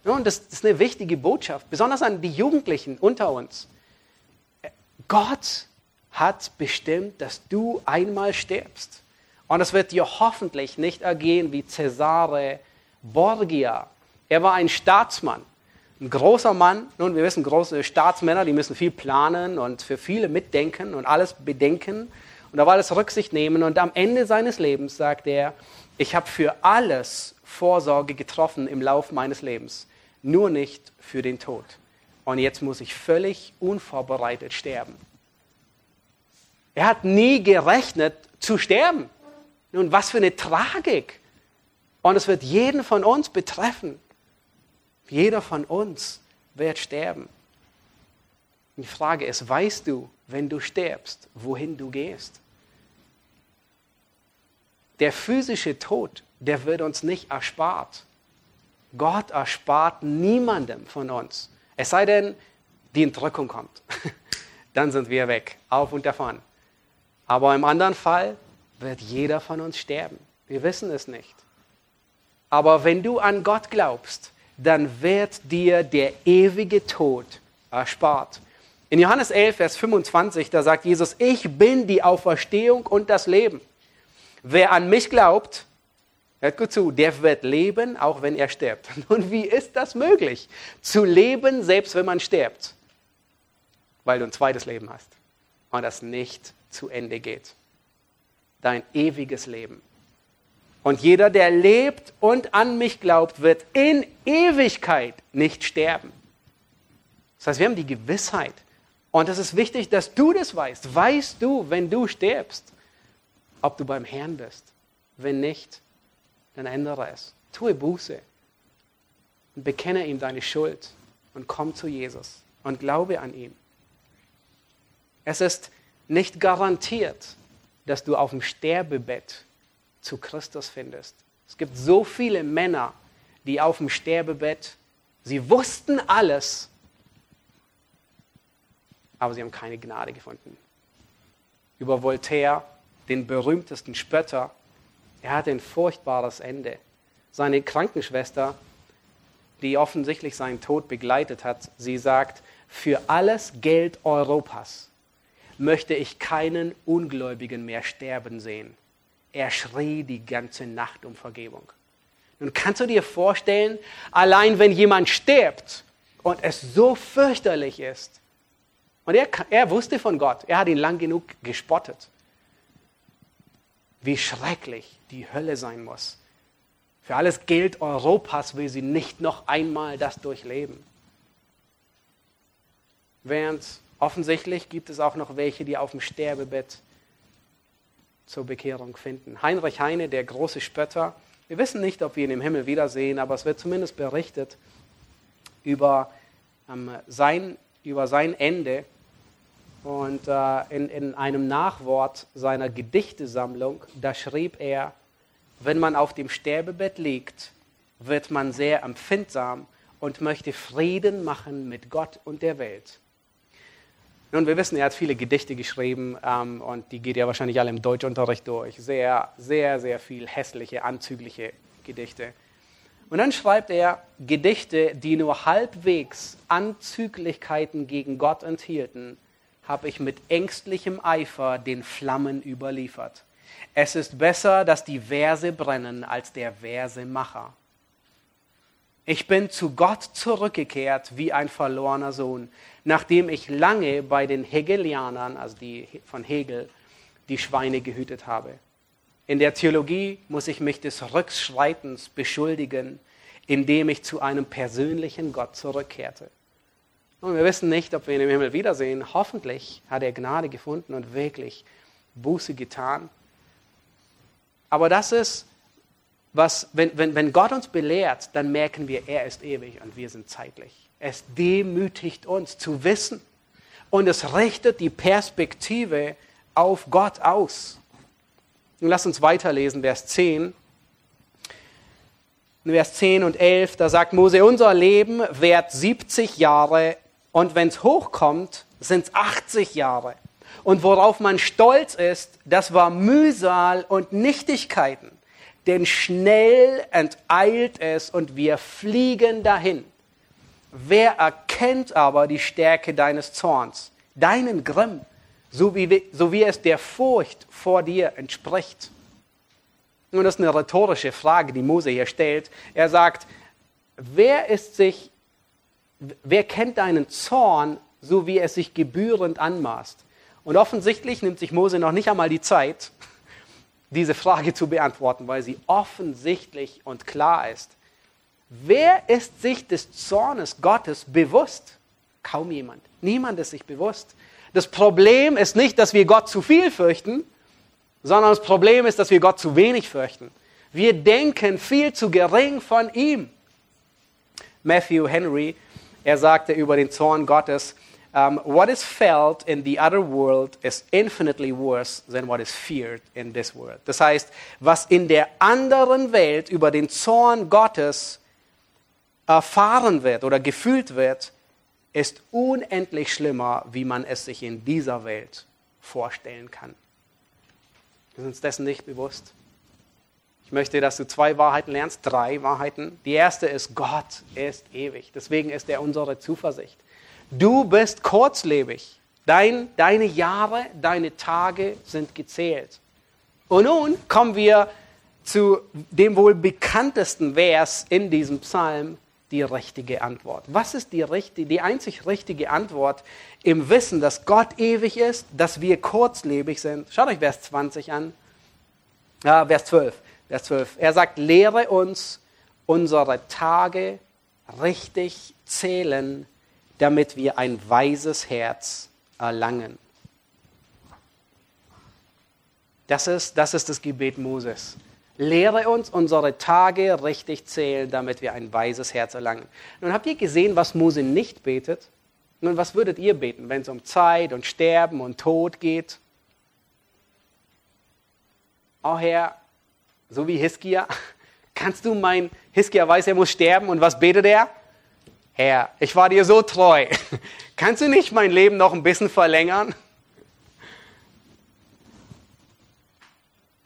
Und das ist eine wichtige Botschaft, besonders an die Jugendlichen unter uns. Gott hat bestimmt, dass du einmal stirbst. Und es wird dir hoffentlich nicht ergehen wie Cesare Borgia, er war ein Staatsmann, ein großer Mann. Nun, wir wissen, große Staatsmänner, die müssen viel planen und für viele mitdenken und alles bedenken. Und auf alles Rücksicht nehmen. Und am Ende seines Lebens sagt er, ich habe für alles Vorsorge getroffen im Lauf meines Lebens, nur nicht für den Tod. Und jetzt muss ich völlig unvorbereitet sterben. Er hat nie gerechnet zu sterben. Nun, was für eine Tragik. Und es wird jeden von uns betreffen. Jeder von uns wird sterben. Die Frage ist, weißt du, wenn du stirbst, wohin du gehst? Der physische Tod, der wird uns nicht erspart. Gott erspart niemandem von uns. Es sei denn, die Entrückung kommt. <laughs> Dann sind wir weg, auf und davon. Aber im anderen Fall wird jeder von uns sterben. Wir wissen es nicht. Aber wenn du an Gott glaubst, dann wird dir der ewige Tod erspart. In Johannes 11, Vers 25, da sagt Jesus, ich bin die Auferstehung und das Leben. Wer an mich glaubt, hört gut zu, der wird leben, auch wenn er stirbt. <laughs> Und wie ist das möglich? Zu leben, selbst wenn man stirbt. Weil du ein zweites Leben hast und das nicht zu Ende geht. Dein ewiges Leben. Und jeder, der lebt und an mich glaubt, wird in Ewigkeit nicht sterben. Das heißt, wir haben die Gewissheit. Und es ist wichtig, dass du das weißt. Weißt du, wenn du stirbst, ob du beim Herrn bist. Wenn nicht, dann ändere es. Tue Buße und bekenne ihm deine Schuld und komm zu Jesus und glaube an ihn. Es ist nicht garantiert, dass du auf dem Sterbebett zu Christus findest. Es gibt so viele Männer, die auf dem Sterbebett, sie wussten alles, aber sie haben keine Gnade gefunden. Über Voltaire, den berühmtesten Spötter, er hatte ein furchtbares Ende. Seine Krankenschwester, die offensichtlich seinen Tod begleitet hat, sie sagt, für alles Geld Europas möchte ich keinen Ungläubigen mehr sterben sehen. Er schrie die ganze Nacht um Vergebung. Nun kannst du dir vorstellen, allein wenn jemand stirbt und es so fürchterlich ist, und er, er wusste von Gott, er hat ihn lang genug gespottet, wie schrecklich die Hölle sein muss. Für alles Geld Europas will sie nicht noch einmal das durchleben. Während offensichtlich gibt es auch noch welche, die auf dem Sterbebett zur Bekehrung finden. Heinrich Heine, der große Spötter, wir wissen nicht, ob wir ihn im Himmel wiedersehen, aber es wird zumindest berichtet über, ähm, sein, über sein Ende. Und äh, in, in einem Nachwort seiner Gedichtesammlung, da schrieb er, wenn man auf dem Sterbebett liegt, wird man sehr empfindsam und möchte Frieden machen mit Gott und der Welt. Nun, wir wissen, er hat viele Gedichte geschrieben ähm, und die geht ja wahrscheinlich alle im Deutschunterricht durch. Sehr, sehr, sehr viel hässliche, anzügliche Gedichte. Und dann schreibt er Gedichte, die nur halbwegs Anzüglichkeiten gegen Gott enthielten, habe ich mit ängstlichem Eifer den Flammen überliefert. Es ist besser, dass die Verse brennen, als der Versemacher. Ich bin zu Gott zurückgekehrt wie ein verlorener Sohn, nachdem ich lange bei den Hegelianern, also die von Hegel, die Schweine gehütet habe. In der Theologie muss ich mich des Rückschreitens beschuldigen, indem ich zu einem persönlichen Gott zurückkehrte. Und wir wissen nicht, ob wir ihn im Himmel wiedersehen. Hoffentlich hat er Gnade gefunden und wirklich Buße getan. Aber das ist was, wenn, wenn, wenn Gott uns belehrt, dann merken wir, er ist ewig und wir sind zeitlich. Es demütigt uns zu wissen und es richtet die Perspektive auf Gott aus. Nun lass uns weiterlesen, Vers 10. In Vers 10 und 11, da sagt Mose, unser Leben währt 70 Jahre und wenn es hochkommt, sind es 80 Jahre. Und worauf man stolz ist, das war Mühsal und Nichtigkeiten denn schnell enteilt es und wir fliegen dahin. Wer erkennt aber die Stärke deines Zorns, deinen Grimm, so wie, so wie es der Furcht vor dir entspricht? Nun, das ist eine rhetorische Frage, die Mose hier stellt. Er sagt, wer ist sich, wer kennt deinen Zorn, so wie es sich gebührend anmaßt? Und offensichtlich nimmt sich Mose noch nicht einmal die Zeit, diese Frage zu beantworten, weil sie offensichtlich und klar ist. Wer ist sich des Zornes Gottes bewusst? Kaum jemand. Niemand ist sich bewusst. Das Problem ist nicht, dass wir Gott zu viel fürchten, sondern das Problem ist, dass wir Gott zu wenig fürchten. Wir denken viel zu gering von ihm. Matthew Henry, er sagte über den Zorn Gottes, um, what is felt in the other world is infinitely worse than what is feared in this world. Das heißt, was in der anderen Welt über den Zorn Gottes erfahren wird oder gefühlt wird, ist unendlich schlimmer, wie man es sich in dieser Welt vorstellen kann. Wir sind uns dessen nicht bewusst. Ich möchte, dass du zwei Wahrheiten lernst, drei Wahrheiten. Die erste ist, Gott ist ewig. Deswegen ist er unsere Zuversicht. Du bist kurzlebig. Dein, deine Jahre, deine Tage sind gezählt. Und nun kommen wir zu dem wohl bekanntesten Vers in diesem Psalm, die richtige Antwort. Was ist die, richtige, die einzig richtige Antwort im Wissen, dass Gott ewig ist, dass wir kurzlebig sind? Schaut euch Vers 20 an. Ja, Vers 12. Vers 12. Er sagt, lehre uns unsere Tage richtig zählen, damit wir ein weises Herz erlangen. Das ist, das ist das Gebet Moses. Lehre uns unsere Tage richtig zählen, damit wir ein weises Herz erlangen. Nun habt ihr gesehen, was Mose nicht betet? Nun, was würdet ihr beten, wenn es um Zeit und Sterben und Tod geht? Oh Herr, so wie Hiskia, <laughs> kannst du mein, Hiskia weiß, er muss sterben und was betet er? Herr, ich war dir so treu. <laughs> Kannst du nicht mein Leben noch ein bisschen verlängern?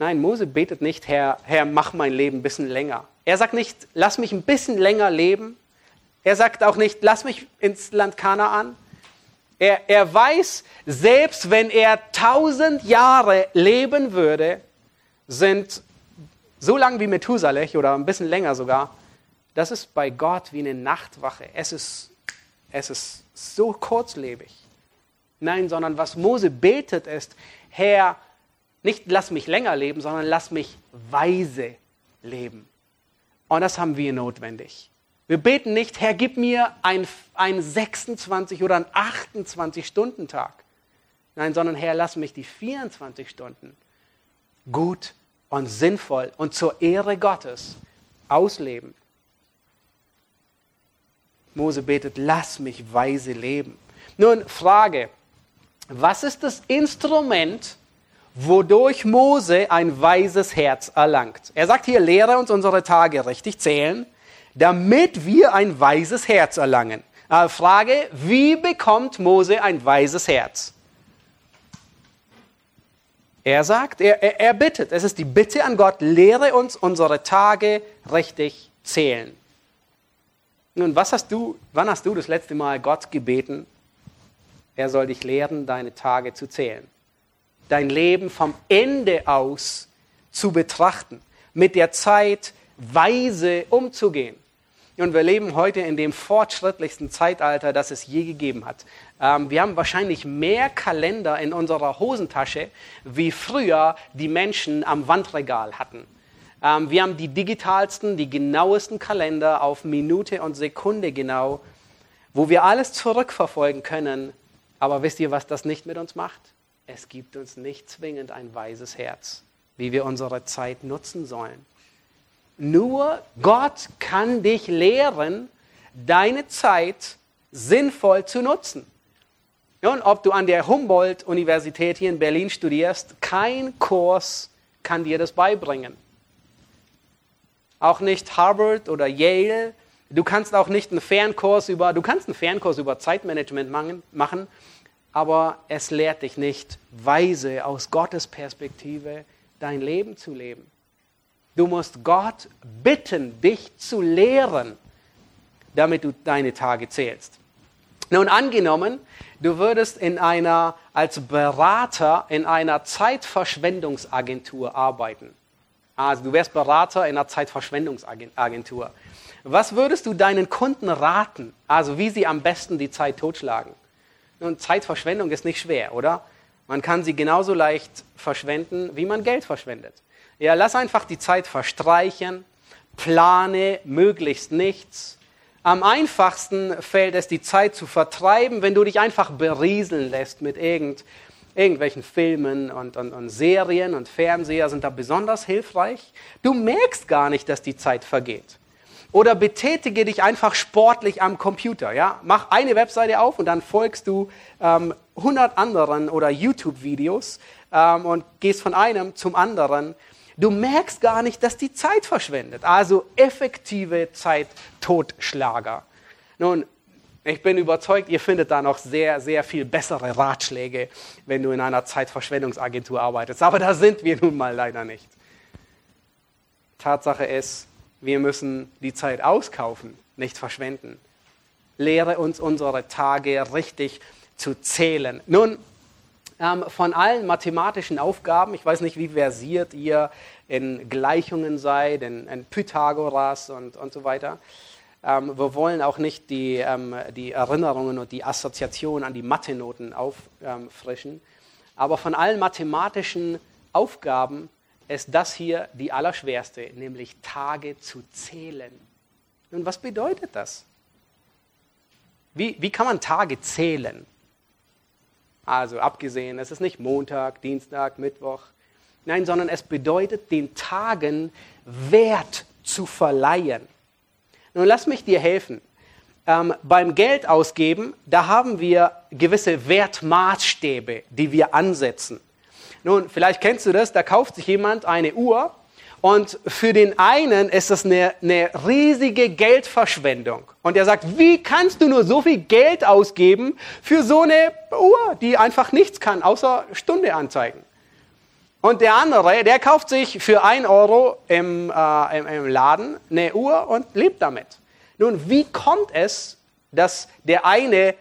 Nein, Mose betet nicht, Herr, Herr, mach mein Leben ein bisschen länger. Er sagt nicht, lass mich ein bisschen länger leben. Er sagt auch nicht, lass mich ins Land Kanaan. Er, er weiß, selbst wenn er tausend Jahre leben würde, sind so lang wie Methusalech oder ein bisschen länger sogar, das ist bei Gott wie eine Nachtwache. Es ist, es ist so kurzlebig. Nein, sondern was Mose betet ist, Herr, nicht lass mich länger leben, sondern lass mich weise leben. Und das haben wir notwendig. Wir beten nicht, Herr, gib mir einen 26 oder einen 28-Stunden-Tag. Nein, sondern Herr, lass mich die 24 Stunden gut und sinnvoll und zur Ehre Gottes ausleben. Mose betet, lass mich weise leben. Nun, Frage, was ist das Instrument, wodurch Mose ein weises Herz erlangt? Er sagt hier, lehre uns unsere Tage richtig zählen, damit wir ein weises Herz erlangen. Aber Frage, wie bekommt Mose ein weises Herz? Er sagt, er, er, er bittet, es ist die Bitte an Gott, lehre uns unsere Tage richtig zählen. Nun, was hast du, wann hast du das letzte Mal Gott gebeten, er soll dich lehren, deine Tage zu zählen? Dein Leben vom Ende aus zu betrachten, mit der Zeit weise umzugehen. Und wir leben heute in dem fortschrittlichsten Zeitalter, das es je gegeben hat. Ähm, wir haben wahrscheinlich mehr Kalender in unserer Hosentasche, wie früher die Menschen am Wandregal hatten. Ähm, wir haben die digitalsten, die genauesten Kalender auf Minute und Sekunde genau, wo wir alles zurückverfolgen können. Aber wisst ihr, was das nicht mit uns macht? Es gibt uns nicht zwingend ein weises Herz, wie wir unsere Zeit nutzen sollen. Nur Gott kann dich lehren, deine Zeit sinnvoll zu nutzen. Und ob du an der Humboldt-Universität hier in Berlin studierst, kein Kurs kann dir das beibringen auch nicht Harvard oder Yale. Du kannst auch nicht einen Fernkurs über, du kannst einen Fernkurs über Zeitmanagement machen, aber es lehrt dich nicht, weise aus Gottes Perspektive dein Leben zu leben. Du musst Gott bitten, dich zu lehren, damit du deine Tage zählst. Nun angenommen, du würdest in einer, als Berater in einer Zeitverschwendungsagentur arbeiten. Also du wärst Berater in einer Zeitverschwendungsagentur. Was würdest du deinen Kunden raten, also wie sie am besten die Zeit totschlagen? Und Zeitverschwendung ist nicht schwer, oder? Man kann sie genauso leicht verschwenden, wie man Geld verschwendet. Ja, lass einfach die Zeit verstreichen, plane möglichst nichts. Am einfachsten fällt es, die Zeit zu vertreiben, wenn du dich einfach berieseln lässt mit irgend, irgendwelchen Filmen und, und, und Serien und Fernseher sind da besonders hilfreich. Du merkst gar nicht, dass die Zeit vergeht. Oder betätige dich einfach sportlich am Computer. Ja? Mach eine Webseite auf und dann folgst du ähm, 100 anderen oder YouTube-Videos ähm, und gehst von einem zum anderen. Du merkst gar nicht, dass die Zeit verschwendet. Also effektive Zeittotschlager. Nun, ich bin überzeugt, ihr findet da noch sehr, sehr viel bessere Ratschläge, wenn du in einer Zeitverschwendungsagentur arbeitest. Aber da sind wir nun mal leider nicht. Tatsache ist, wir müssen die Zeit auskaufen, nicht verschwenden. Lehre uns unsere Tage richtig zu zählen. Nun, ähm, von allen mathematischen Aufgaben, ich weiß nicht, wie versiert ihr in Gleichungen seid, in, in Pythagoras und, und so weiter. Ähm, wir wollen auch nicht die, ähm, die Erinnerungen und die Assoziation an die Mathe-Noten auffrischen. Aber von allen mathematischen Aufgaben ist das hier die allerschwerste, nämlich Tage zu zählen. Nun, was bedeutet das? Wie, wie kann man Tage zählen? Also abgesehen, es ist nicht Montag, Dienstag, Mittwoch. Nein, sondern es bedeutet, den Tagen Wert zu verleihen. Nun lass mich dir helfen. Ähm, beim Geld ausgeben, da haben wir gewisse Wertmaßstäbe, die wir ansetzen. Nun, vielleicht kennst du das, da kauft sich jemand eine Uhr und für den einen ist das eine, eine riesige Geldverschwendung. Und er sagt, wie kannst du nur so viel Geld ausgeben für so eine Uhr, die einfach nichts kann, außer Stunde anzeigen? Und der andere, der kauft sich für ein Euro im, äh, im, im Laden eine Uhr und lebt damit. Nun, wie kommt es, dass der eine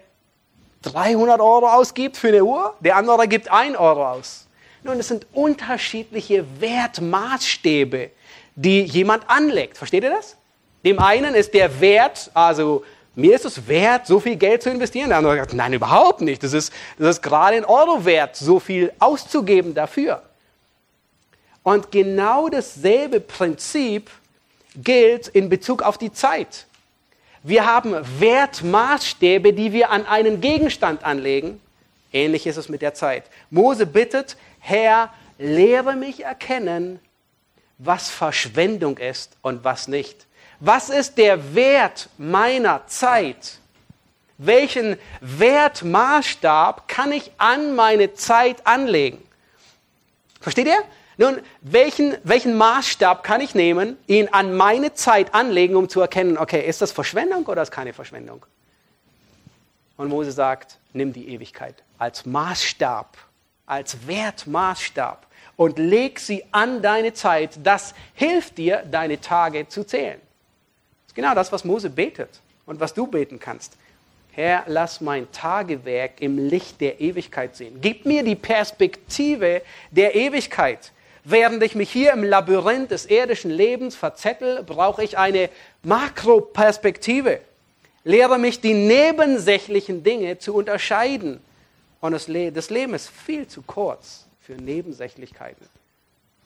300 Euro ausgibt für eine Uhr, der andere gibt 1 Euro aus? Nun, es sind unterschiedliche Wertmaßstäbe, die jemand anlegt. Versteht ihr das? Dem einen ist der Wert, also mir ist es wert, so viel Geld zu investieren. Der andere sagt, nein, überhaupt nicht. Das ist, das ist gerade ein Euro wert, so viel auszugeben dafür. Und genau dasselbe Prinzip gilt in Bezug auf die Zeit. Wir haben Wertmaßstäbe, die wir an einen Gegenstand anlegen. Ähnlich ist es mit der Zeit. Mose bittet, Herr, lehre mich erkennen, was Verschwendung ist und was nicht. Was ist der Wert meiner Zeit? Welchen Wertmaßstab kann ich an meine Zeit anlegen? Versteht ihr? Nun, welchen, welchen Maßstab kann ich nehmen, ihn an meine Zeit anlegen, um zu erkennen, okay, ist das Verschwendung oder ist keine Verschwendung? Und Mose sagt, nimm die Ewigkeit als Maßstab als Wertmaßstab und leg sie an deine Zeit. Das hilft dir, deine Tage zu zählen. Das ist genau das, was Mose betet und was du beten kannst. Herr, lass mein Tagewerk im Licht der Ewigkeit sehen. Gib mir die Perspektive der Ewigkeit. Während ich mich hier im Labyrinth des irdischen Lebens verzettel, brauche ich eine Makroperspektive. Lehre mich, die nebensächlichen Dinge zu unterscheiden und das, Le das Leben ist viel zu kurz für Nebensächlichkeiten.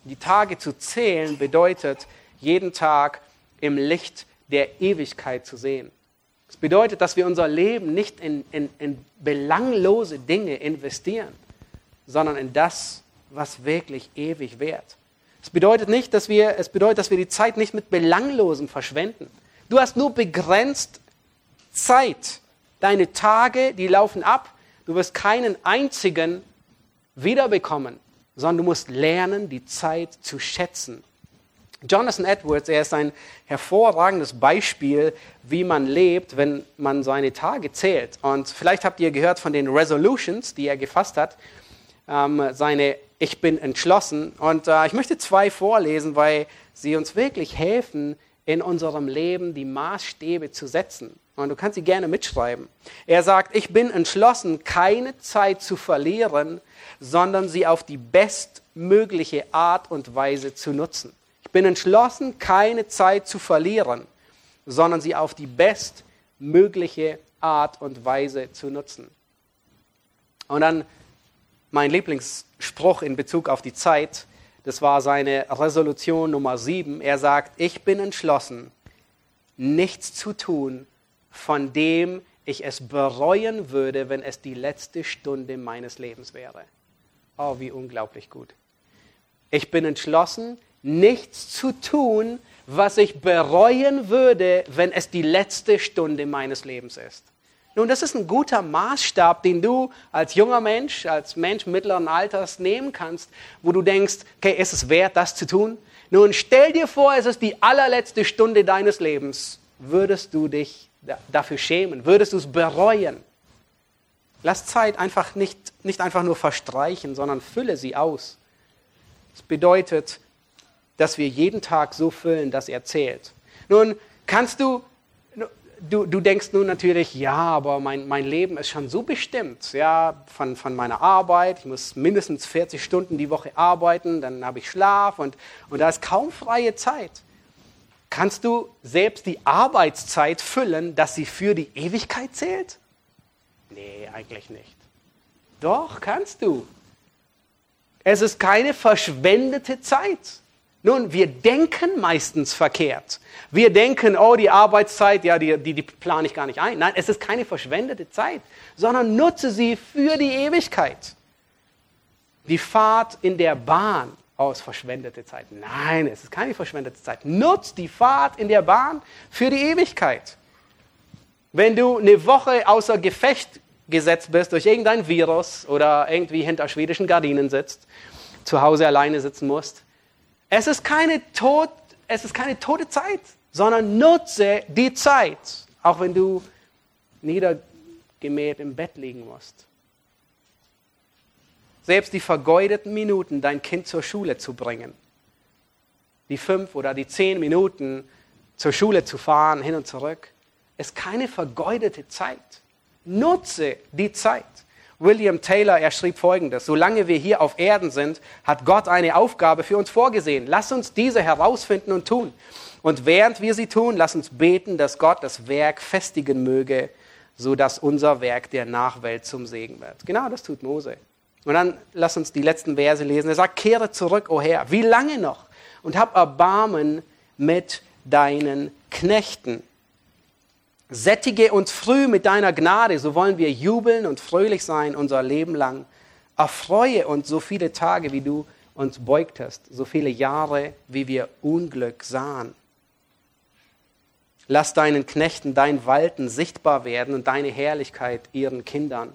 Die Tage zu zählen bedeutet, jeden Tag im Licht der Ewigkeit zu sehen. Es das bedeutet, dass wir unser Leben nicht in, in, in belanglose Dinge investieren, sondern in das, was wirklich ewig währt. Es bedeutet nicht, dass wir, es bedeutet, dass wir die Zeit nicht mit Belanglosem verschwenden. Du hast nur begrenzt Zeit. Deine Tage, die laufen ab Du wirst keinen einzigen wiederbekommen, sondern du musst lernen, die Zeit zu schätzen. Jonathan Edwards, er ist ein hervorragendes Beispiel, wie man lebt, wenn man seine Tage zählt. Und vielleicht habt ihr gehört von den Resolutions, die er gefasst hat, ähm, seine Ich bin entschlossen. Und äh, ich möchte zwei vorlesen, weil sie uns wirklich helfen, in unserem Leben die Maßstäbe zu setzen. Und du kannst sie gerne mitschreiben. Er sagt, ich bin entschlossen, keine Zeit zu verlieren, sondern sie auf die bestmögliche Art und Weise zu nutzen. Ich bin entschlossen, keine Zeit zu verlieren, sondern sie auf die bestmögliche Art und Weise zu nutzen. Und dann mein Lieblingsspruch in Bezug auf die Zeit. Das war seine Resolution Nummer 7. Er sagt, ich bin entschlossen, nichts zu tun, von dem ich es bereuen würde, wenn es die letzte Stunde meines Lebens wäre. Oh, wie unglaublich gut. Ich bin entschlossen, nichts zu tun, was ich bereuen würde, wenn es die letzte Stunde meines Lebens ist. Nun, das ist ein guter Maßstab, den du als junger Mensch, als Mensch mittleren Alters nehmen kannst, wo du denkst, okay, ist es wert, das zu tun? Nun, stell dir vor, es ist die allerletzte Stunde deines Lebens. Würdest du dich dafür schämen? Würdest du es bereuen? Lass Zeit einfach nicht, nicht einfach nur verstreichen, sondern fülle sie aus. Das bedeutet, dass wir jeden Tag so füllen, dass er zählt. Nun, kannst du du, du denkst nun natürlich, ja, aber mein, mein Leben ist schon so bestimmt, ja, von, von meiner Arbeit. Ich muss mindestens 40 Stunden die Woche arbeiten, dann habe ich Schlaf und, und da ist kaum freie Zeit. Kannst du selbst die Arbeitszeit füllen, dass sie für die Ewigkeit zählt? Nee, eigentlich nicht. Doch, kannst du. Es ist keine verschwendete Zeit. Nun, wir denken meistens verkehrt. Wir denken, oh, die Arbeitszeit, ja, die, die, die plane ich gar nicht ein. Nein, es ist keine verschwendete Zeit, sondern nutze sie für die Ewigkeit. Die Fahrt in der Bahn aus verschwendete Zeit. Nein, es ist keine verschwendete Zeit. Nutz die Fahrt in der Bahn für die Ewigkeit. Wenn du eine Woche außer Gefecht gesetzt bist durch irgendein Virus oder irgendwie hinter schwedischen Gardinen sitzt, zu Hause alleine sitzen musst, es ist keine, Tod, es ist keine tote Zeit, sondern nutze die Zeit, auch wenn du niedergemäht im Bett liegen musst. Selbst die vergeudeten Minuten, dein Kind zur Schule zu bringen, die fünf oder die zehn Minuten zur Schule zu fahren, hin und zurück, ist keine vergeudete Zeit. Nutze die Zeit. William Taylor, er schrieb folgendes, solange wir hier auf Erden sind, hat Gott eine Aufgabe für uns vorgesehen. Lass uns diese herausfinden und tun. Und während wir sie tun, lass uns beten, dass Gott das Werk festigen möge, sodass unser Werk der Nachwelt zum Segen wird. Genau das tut Mose. Und dann lass uns die letzten Verse lesen. Er sagt, kehre zurück, o oh Herr, wie lange noch? Und hab Erbarmen mit deinen Knechten. Sättige uns früh mit deiner Gnade, so wollen wir jubeln und fröhlich sein unser Leben lang. Erfreue uns so viele Tage, wie du uns beugtest, so viele Jahre, wie wir Unglück sahen. Lass deinen Knechten dein Walten sichtbar werden und deine Herrlichkeit ihren Kindern.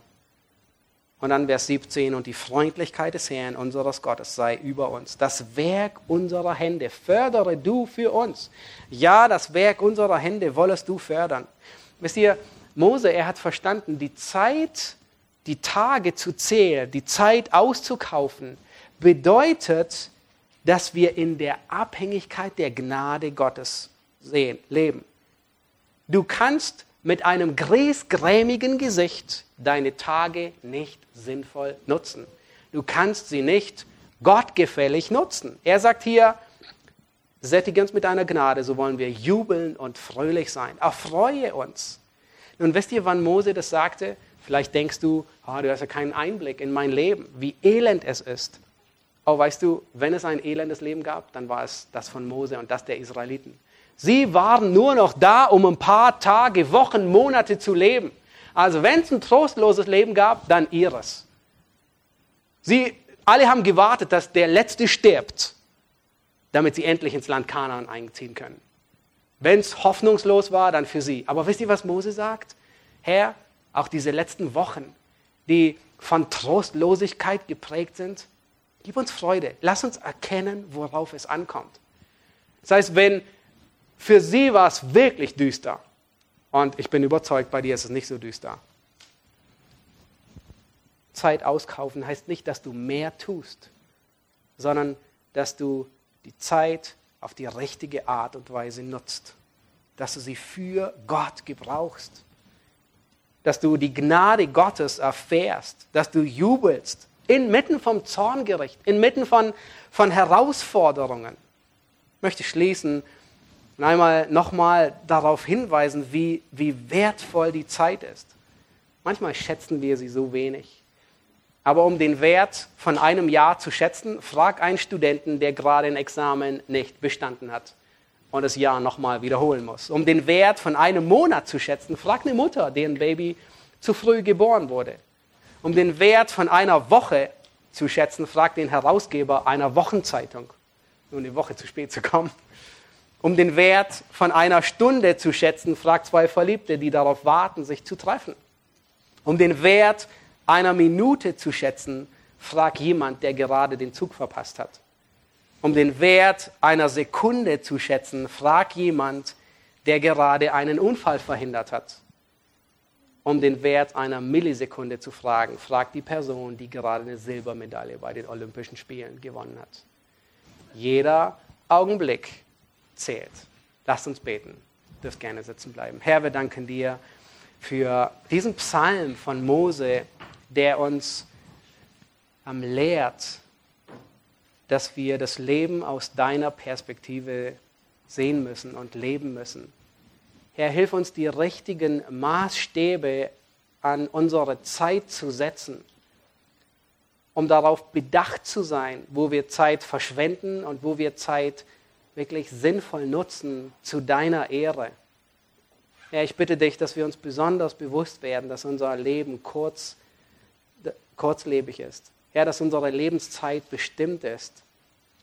Und dann Vers 17, und die Freundlichkeit des Herrn, unseres Gottes, sei über uns. Das Werk unserer Hände fördere du für uns. Ja, das Werk unserer Hände wollest du fördern. Wisst ihr, Mose, er hat verstanden, die Zeit, die Tage zu zählen, die Zeit auszukaufen, bedeutet, dass wir in der Abhängigkeit der Gnade Gottes sehen, leben. Du kannst mit einem griesgrämigen Gesicht deine Tage nicht sinnvoll nutzen. Du kannst sie nicht gottgefällig nutzen. Er sagt hier, sättige uns mit deiner Gnade, so wollen wir jubeln und fröhlich sein. Erfreue uns. Nun wisst ihr, wann Mose das sagte? Vielleicht denkst du, oh, du hast ja keinen Einblick in mein Leben, wie elend es ist. Oh, weißt du, wenn es ein elendes Leben gab, dann war es das von Mose und das der Israeliten. Sie waren nur noch da, um ein paar Tage, Wochen, Monate zu leben. Also wenn es ein trostloses Leben gab, dann ihres. Sie alle haben gewartet, dass der Letzte stirbt, damit sie endlich ins Land Kanaan einziehen können. Wenn es hoffnungslos war, dann für sie. Aber wisst ihr, was Mose sagt? Herr, auch diese letzten Wochen, die von Trostlosigkeit geprägt sind, gib uns Freude. Lass uns erkennen, worauf es ankommt. Das heißt, wenn für sie war es wirklich düster. Und ich bin überzeugt, bei dir ist es nicht so düster. Zeit auskaufen heißt nicht, dass du mehr tust, sondern dass du die Zeit auf die richtige Art und Weise nutzt. Dass du sie für Gott gebrauchst. Dass du die Gnade Gottes erfährst. Dass du jubelst. Inmitten vom Zorngericht. Inmitten von, von Herausforderungen. Ich möchte schließen und einmal nochmal darauf hinweisen, wie, wie wertvoll die Zeit ist. Manchmal schätzen wir sie so wenig. Aber um den Wert von einem Jahr zu schätzen, frag einen Studenten, der gerade ein Examen nicht bestanden hat und das Jahr nochmal wiederholen muss. Um den Wert von einem Monat zu schätzen, frag eine Mutter, deren Baby zu früh geboren wurde. Um den Wert von einer Woche zu schätzen, frag den Herausgeber einer Wochenzeitung, nur eine Woche zu spät zu kommen. Um den Wert von einer Stunde zu schätzen, frag zwei Verliebte, die darauf warten, sich zu treffen. Um den Wert einer Minute zu schätzen, frag jemand, der gerade den Zug verpasst hat. Um den Wert einer Sekunde zu schätzen, frag jemand, der gerade einen Unfall verhindert hat. Um den Wert einer Millisekunde zu fragen, frag die Person, die gerade eine Silbermedaille bei den Olympischen Spielen gewonnen hat. Jeder Augenblick zählt. Lasst uns beten. Du darfst gerne sitzen bleiben. Herr, wir danken dir für diesen Psalm von Mose, der uns ähm, lehrt, dass wir das Leben aus deiner Perspektive sehen müssen und leben müssen. Herr, hilf uns, die richtigen Maßstäbe an unsere Zeit zu setzen, um darauf bedacht zu sein, wo wir Zeit verschwenden und wo wir Zeit wirklich sinnvoll nutzen zu deiner Ehre. Herr, ich bitte dich, dass wir uns besonders bewusst werden, dass unser Leben kurz, kurzlebig ist. Herr, dass unsere Lebenszeit bestimmt ist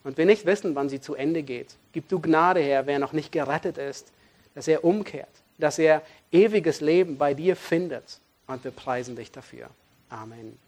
und wir nicht wissen, wann sie zu Ende geht. Gib du Gnade, Herr, wer noch nicht gerettet ist, dass er umkehrt, dass er ewiges Leben bei dir findet. Und wir preisen dich dafür. Amen.